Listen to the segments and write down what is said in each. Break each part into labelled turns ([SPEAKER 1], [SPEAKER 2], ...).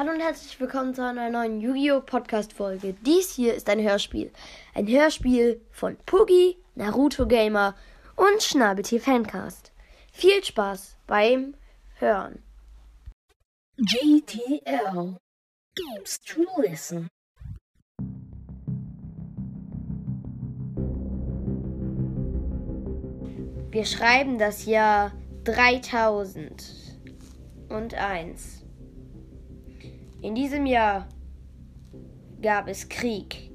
[SPEAKER 1] Hallo und herzlich willkommen zu einer neuen Yu-Gi-Oh! Podcast-Folge. Dies hier ist ein Hörspiel. Ein Hörspiel von Pugi, Naruto Gamer und Schnabeltier Fancast. Viel Spaß beim Hören.
[SPEAKER 2] GTL Games to Listen.
[SPEAKER 1] Wir schreiben das Jahr 3001. In diesem Jahr gab es Krieg.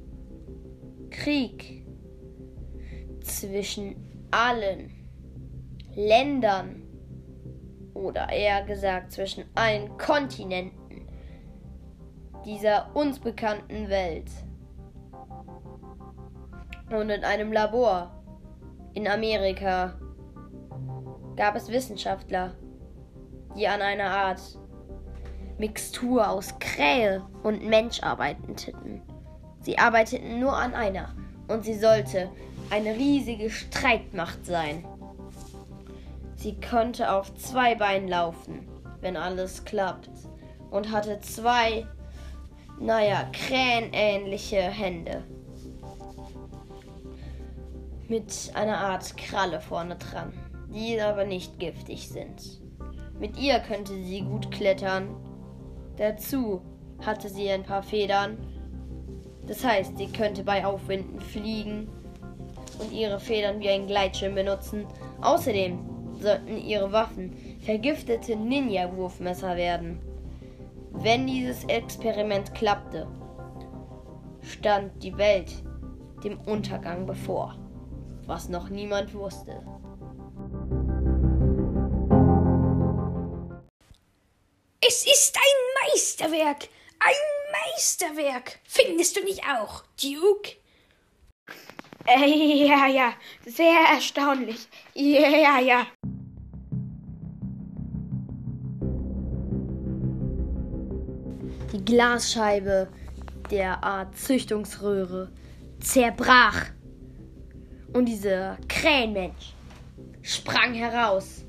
[SPEAKER 1] Krieg zwischen allen Ländern oder eher gesagt zwischen allen Kontinenten dieser uns bekannten Welt. Und in einem Labor in Amerika gab es Wissenschaftler, die an einer Art Mixtur aus Krähe und Mensch arbeiteten. Sie arbeiteten nur an einer und sie sollte eine riesige Streitmacht sein. Sie konnte auf zwei Beinen laufen, wenn alles klappt, und hatte zwei, naja, krähenähnliche Hände. Mit einer Art Kralle vorne dran, die aber nicht giftig sind. Mit ihr könnte sie gut klettern. Dazu hatte sie ein paar Federn. Das heißt, sie könnte bei Aufwinden fliegen und ihre Federn wie ein Gleitschirm benutzen. Außerdem sollten ihre Waffen vergiftete Ninja-Wurfmesser werden. Wenn dieses Experiment klappte, stand die Welt dem Untergang bevor, was noch niemand wusste.
[SPEAKER 2] Es ist ein Meisterwerk. Ein Meisterwerk. Findest du nicht auch, Duke?
[SPEAKER 1] Äh, ja, ja, sehr erstaunlich. Ja, ja, ja. Die Glasscheibe der Art Züchtungsröhre zerbrach. Und dieser Krähenmensch sprang heraus.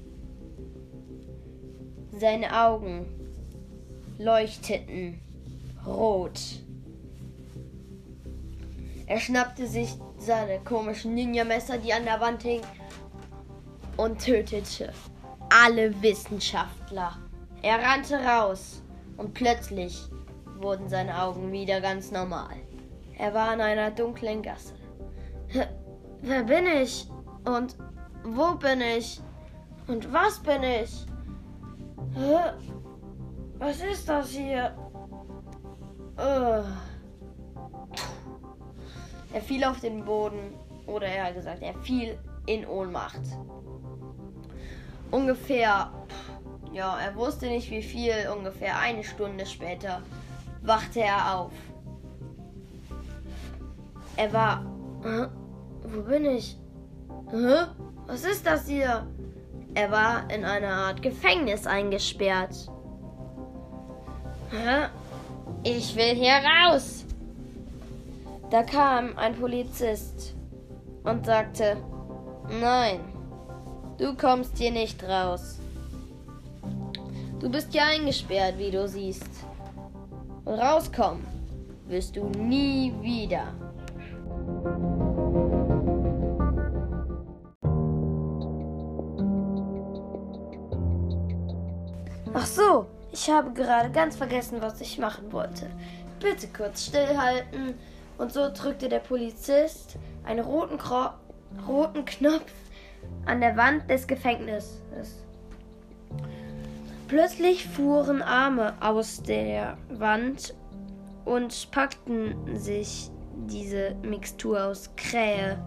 [SPEAKER 1] Seine Augen leuchteten rot. Er schnappte sich seine komischen Ninja-Messer, die an der Wand hingen, und tötete alle Wissenschaftler. Er rannte raus und plötzlich wurden seine Augen wieder ganz normal. Er war in einer dunklen Gasse. Wer bin ich? Und wo bin ich? Und was bin ich? Was ist das hier? Ugh. Er fiel auf den Boden, oder er hat gesagt, er fiel in Ohnmacht. Ungefähr, ja, er wusste nicht wie viel, ungefähr eine Stunde später wachte er auf. Er war, Hä? wo bin ich? Hä? Was ist das hier? Er war in einer Art Gefängnis eingesperrt. Ich will hier raus. Da kam ein Polizist und sagte, nein, du kommst hier nicht raus. Du bist hier eingesperrt, wie du siehst. Und rauskommen wirst du nie wieder. Ich habe gerade ganz vergessen, was ich machen wollte. Bitte kurz stillhalten. Und so drückte der Polizist einen roten, Kro roten Knopf an der Wand des Gefängnisses. Plötzlich fuhren Arme aus der Wand und packten sich diese Mixtur aus Krähe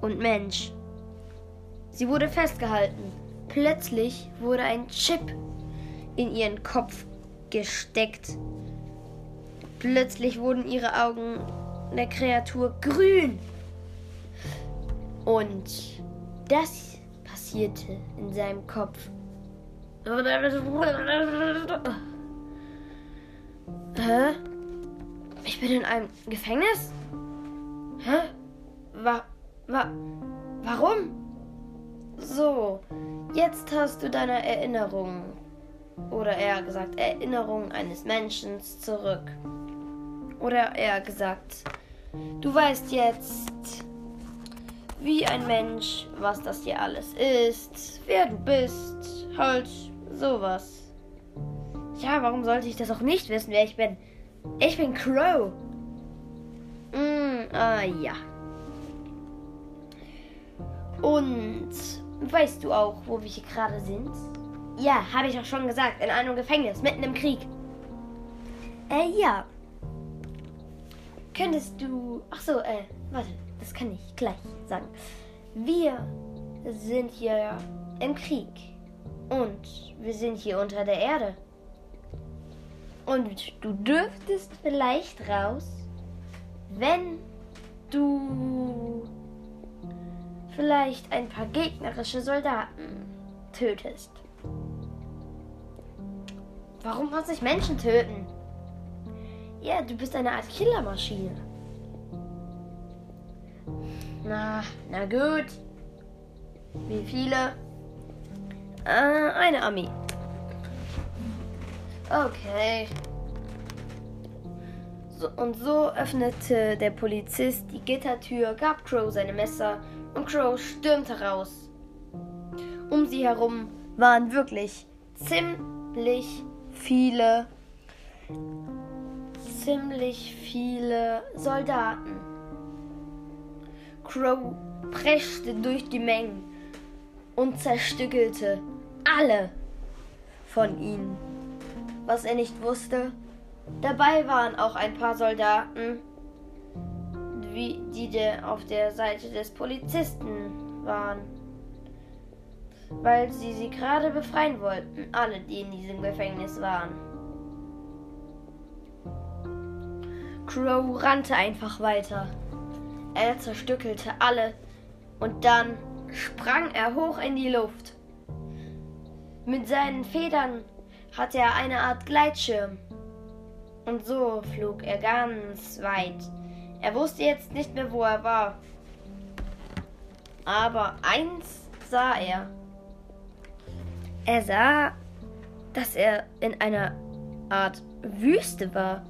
[SPEAKER 1] und Mensch. Sie wurde festgehalten. Plötzlich wurde ein Chip in ihren Kopf gesteckt. Plötzlich wurden ihre Augen der Kreatur grün. Und das passierte in seinem Kopf. Hä? Ich bin in einem Gefängnis? Hä? Wa wa warum? So, jetzt hast du deine Erinnerung oder eher gesagt Erinnerung eines Menschen zurück. Oder eher gesagt, du weißt jetzt, wie ein Mensch, was das hier alles ist, wer du bist, halt sowas. Ja, warum sollte ich das auch nicht wissen, wer ich bin? Ich bin Crow. Mm, ah ja. Und weißt du auch, wo wir hier gerade sind? Ja, habe ich auch schon gesagt, in einem Gefängnis, mitten im Krieg. Äh, ja. Könntest du. Ach so, äh, warte, das kann ich gleich sagen. Wir sind hier im Krieg. Und wir sind hier unter der Erde. Und du dürftest vielleicht raus, wenn du vielleicht ein paar gegnerische Soldaten tötest. Warum muss ich Menschen töten? Ja, du bist eine Art Killermaschine. Na, na gut. Wie viele? Äh, eine Armee. Okay. So, und so öffnete der Polizist die Gittertür, gab Crow seine Messer und Crow stürmte raus. Um sie herum waren wirklich ziemlich viele, ziemlich viele Soldaten. Crow preschte durch die Mengen und zerstückelte alle von ihnen. Was er nicht wusste, dabei waren auch ein paar Soldaten, die auf der Seite des Polizisten waren, weil sie sie gerade befreien wollten, alle, die in diesem Gefängnis waren. Crow rannte einfach weiter. Er zerstückelte alle und dann sprang er hoch in die Luft. Mit seinen Federn hatte er eine Art Gleitschirm. Und so flog er ganz weit. Er wusste jetzt nicht mehr, wo er war. Aber eins sah er. Er sah, dass er in einer Art Wüste war.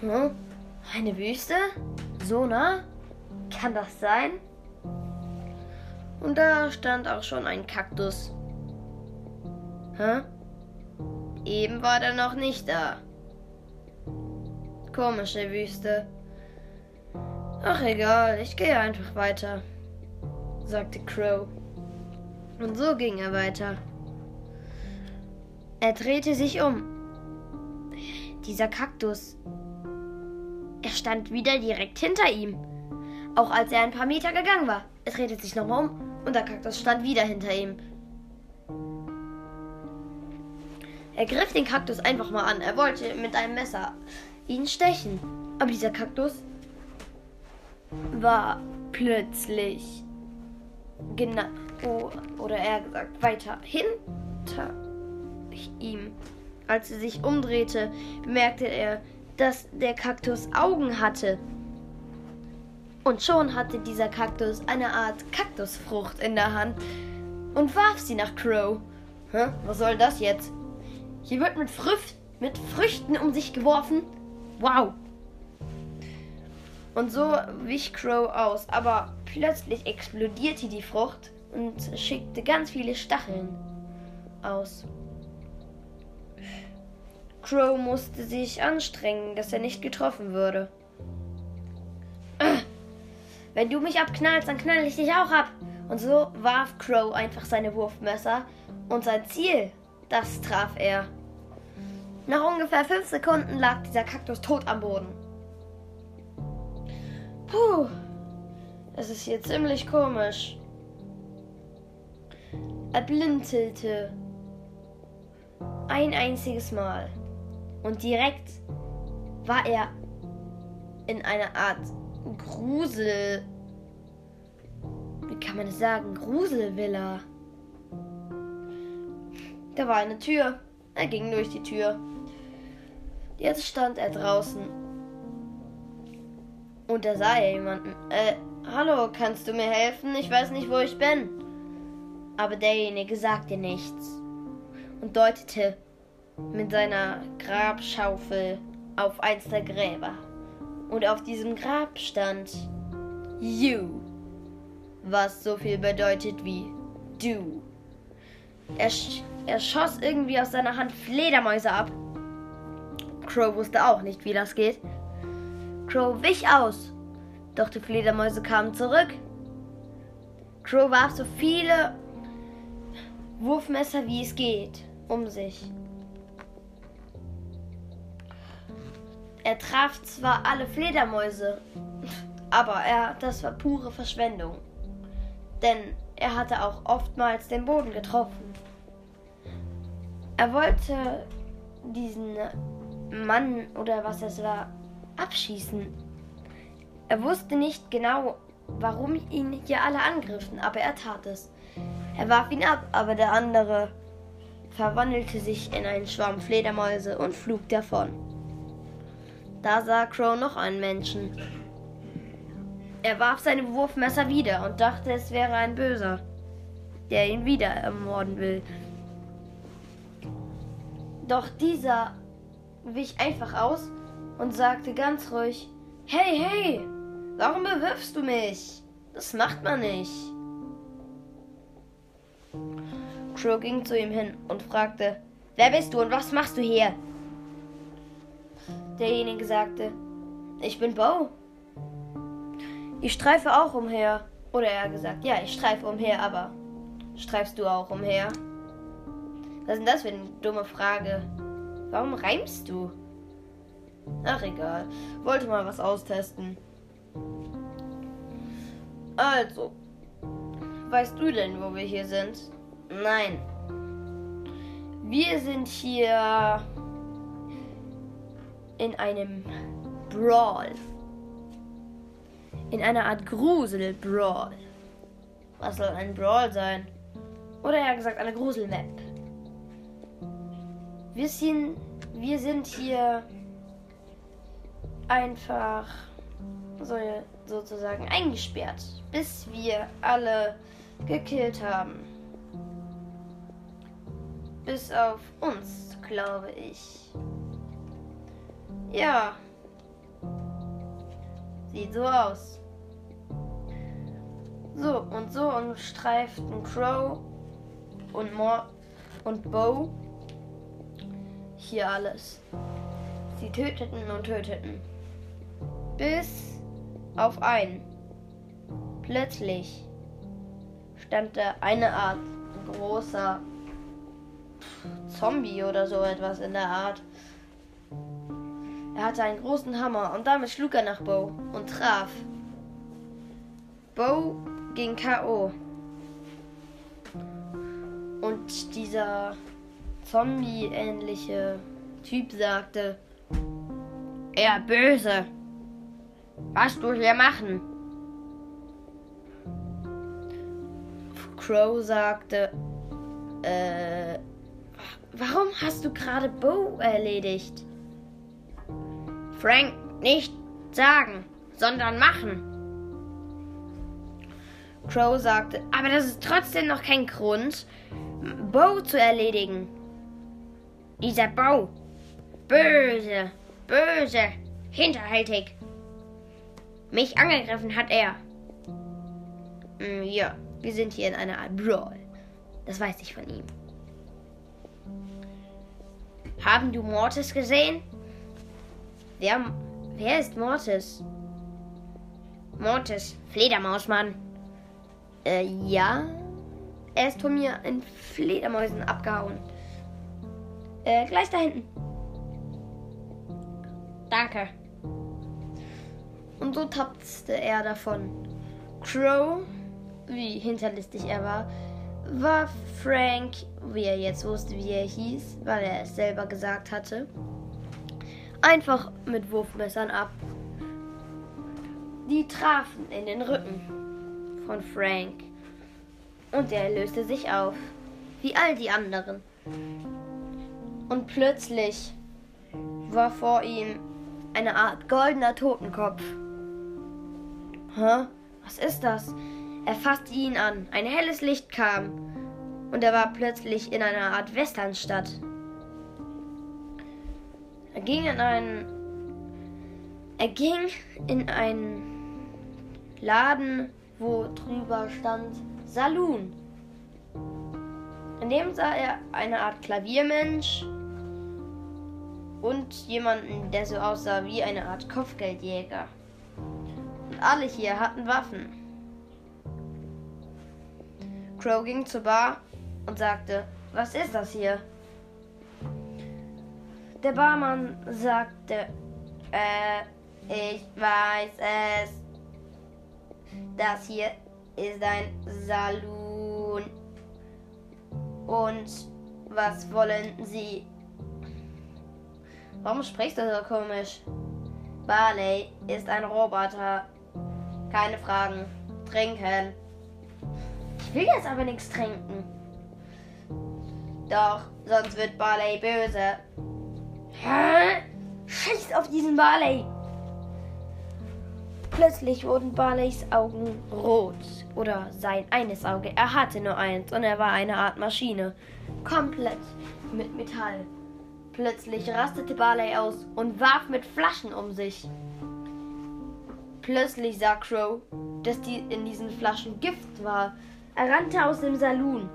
[SPEAKER 1] Hm? Eine Wüste? So nah? Kann das sein? Und da stand auch schon ein Kaktus. Hä? Eben war der noch nicht da. Komische Wüste. Ach egal, ich gehe einfach weiter, sagte Crow. Und so ging er weiter. Er drehte sich um. Dieser Kaktus. Er stand wieder direkt hinter ihm. Auch als er ein paar Meter gegangen war. Er drehte sich nochmal um und der Kaktus stand wieder hinter ihm. Er griff den Kaktus einfach mal an. Er wollte mit einem Messer ihn stechen. Aber dieser Kaktus war plötzlich genau oder eher gesagt weiter hinter ihm. Als er sich umdrehte, bemerkte er, dass der Kaktus Augen hatte. Und schon hatte dieser Kaktus eine Art Kaktusfrucht in der Hand und warf sie nach Crow. Hä? Was soll das jetzt? Hier wird mit, Früf mit Früchten um sich geworfen. Wow. Und so wich Crow aus, aber plötzlich explodierte die Frucht und schickte ganz viele Stacheln aus. Crow musste sich anstrengen, dass er nicht getroffen würde. Wenn du mich abknallst, dann knall ich dich auch ab. Und so warf Crow einfach seine Wurfmesser und sein Ziel, das traf er. Nach ungefähr fünf Sekunden lag dieser Kaktus tot am Boden. Puh, es ist hier ziemlich komisch. Er blinzelte ein einziges Mal und direkt war er in einer Art Grusel. Wie kann man das sagen? Gruselvilla. Da war eine Tür. Er ging durch die Tür. Jetzt stand er draußen. Und da sah er jemanden. Äh, hallo, kannst du mir helfen? Ich weiß nicht, wo ich bin. Aber derjenige sagte nichts. und deutete mit seiner Grabschaufel auf eins der Gräber. Und auf diesem Grab stand You, was so viel bedeutet wie du. Er, sch er schoss irgendwie aus seiner Hand Fledermäuse ab. Crow wusste auch nicht, wie das geht. Crow wich aus, doch die Fledermäuse kamen zurück. Crow warf so viele Wurfmesser wie es geht um sich. Er traf zwar alle Fledermäuse, aber er, das war pure Verschwendung. Denn er hatte auch oftmals den Boden getroffen. Er wollte diesen Mann oder was es war abschießen. Er wusste nicht genau, warum ihn hier alle angriffen, aber er tat es. Er warf ihn ab, aber der andere verwandelte sich in einen Schwarm Fledermäuse und flog davon. Da sah Crow noch einen Menschen. Er warf seine Wurfmesser wieder und dachte, es wäre ein Böser, der ihn wieder ermorden will. Doch dieser wich einfach aus und sagte ganz ruhig, Hey, hey, warum bewirfst du mich? Das macht man nicht. Crow ging zu ihm hin und fragte, Wer bist du und was machst du hier? Derjenige sagte, ich bin Bo. Ich streife auch umher. Oder er gesagt, ja, ich streife umher, aber streifst du auch umher? Was ist denn das für eine dumme Frage? Warum reimst du? Ach egal, wollte mal was austesten. Also, weißt du denn, wo wir hier sind? Nein. Wir sind hier in einem Brawl. In einer Art Grusel-Brawl. Was soll ein Brawl sein? Oder eher gesagt eine Grusel-Map. Wir sind, wir sind hier einfach so, sozusagen eingesperrt, bis wir alle gekillt haben. Bis auf uns, glaube ich. Ja. Sieht so aus. So, und so umstreiften Crow und Mor und Bo hier alles. Sie töteten und töteten. Bis auf einen. Plötzlich stand da eine Art großer Zombie oder so etwas in der Art. Er hatte einen großen Hammer und damit schlug er nach Bo und traf. Bo ging K.O. Und dieser Zombie-ähnliche Typ sagte, er böse. Was du hier machen? Crow sagte, äh, hast du gerade Bo erledigt? Frank, nicht sagen, sondern machen. Crow sagte, aber das ist trotzdem noch kein Grund, Bo zu erledigen. Dieser Bo, böse, böse, hinterhältig. Mich angegriffen hat er. Hm, ja, wir sind hier in einer Art Brawl. Das weiß ich von ihm. Haben du Mortis gesehen? Wer, wer ist Mortis? Mortis, Fledermausmann. Äh, ja. Er ist von mir in Fledermäusen abgehauen. Äh, gleich da hinten. Danke. Und so tapste er davon. Crow, wie hinterlistig er war, war Frank, wie er jetzt wusste, wie er hieß, weil er es selber gesagt hatte, einfach mit Wurfmessern ab. Die trafen in den Rücken von Frank und er löste sich auf, wie all die anderen. Und plötzlich war vor ihm eine Art goldener Totenkopf. Hä? Was ist das? Er fasste ihn an. Ein helles Licht kam und er war plötzlich in einer Art Westernstadt. Er ging in einen er ging in einen Laden, wo drüber stand Saloon. In dem sah er eine Art Klaviermensch und jemanden, der so aussah wie eine Art Kopfgeldjäger. Und alle hier hatten Waffen. Crow ging zur Bar und sagte, was ist das hier? Der Barmann sagte, äh, ich weiß es. Das hier ist ein Saloon. Und was wollen Sie? Warum sprichst du so komisch? Barley ist ein Roboter. Keine Fragen. Trinken. Ich will jetzt aber nichts trinken. Doch, sonst wird Barley böse. Hä? Scheiß auf diesen Barley! Plötzlich wurden Barleys Augen rot. Oder sein eines Auge. Er hatte nur eins und er war eine Art Maschine. Komplett mit Metall. Plötzlich rastete Barley aus und warf mit Flaschen um sich. Plötzlich sah Crow, dass die in diesen Flaschen Gift war. Er rannte aus dem Saloon.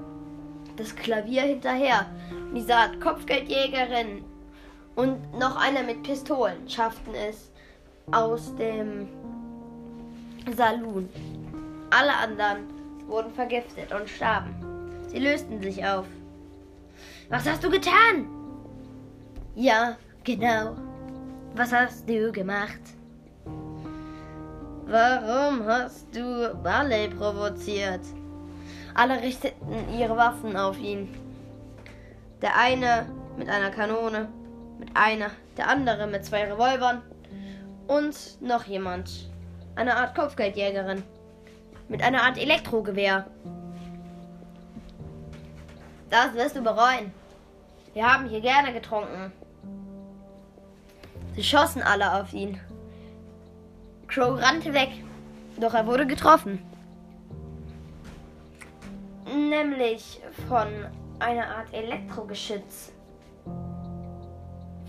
[SPEAKER 1] Das Klavier hinterher. Diese Art Kopfgeldjägerin und noch einer mit Pistolen schafften es aus dem Saloon. Alle anderen wurden vergiftet und starben. Sie lösten sich auf. Was hast du getan? Ja, genau. Was hast du gemacht? Warum hast du Barley provoziert? Alle richteten ihre Waffen auf ihn. Der eine mit einer Kanone, mit einer, der andere mit zwei Revolvern und noch jemand eine Art Kopfgeldjägerin. Mit einer Art Elektrogewehr. Das wirst du bereuen. Wir haben hier gerne getrunken. Sie schossen alle auf ihn. Crow rannte weg, doch er wurde getroffen. Nämlich von einer Art Elektrogeschütz.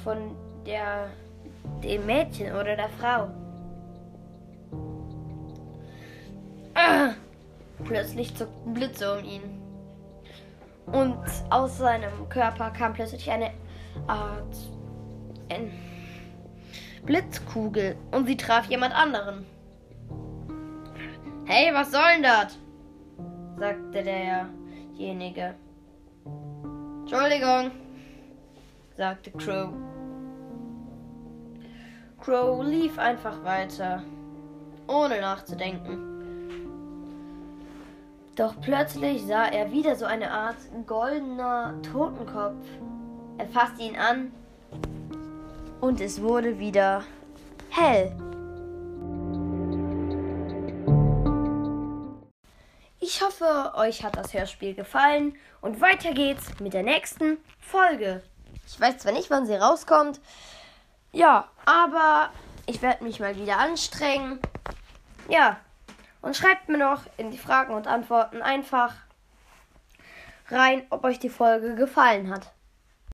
[SPEAKER 1] Von der dem Mädchen oder der Frau. Ah! Plötzlich zuckten Blitze um ihn. Und aus seinem Körper kam plötzlich eine Art ein Blitzkugel und sie traf jemand anderen. Hey, was soll denn das? Sagte derjenige. Entschuldigung, sagte Crow. Crow lief einfach weiter, ohne nachzudenken. Doch plötzlich sah er wieder so eine Art goldener Totenkopf. Er fasste ihn an und es wurde wieder hell. Hoffe, euch hat das Hörspiel gefallen und weiter geht's mit der nächsten Folge. Ich weiß zwar nicht, wann sie rauskommt, ja, aber ich werde mich mal wieder anstrengen. Ja, und schreibt mir noch in die Fragen und Antworten einfach rein, ob euch die Folge gefallen hat.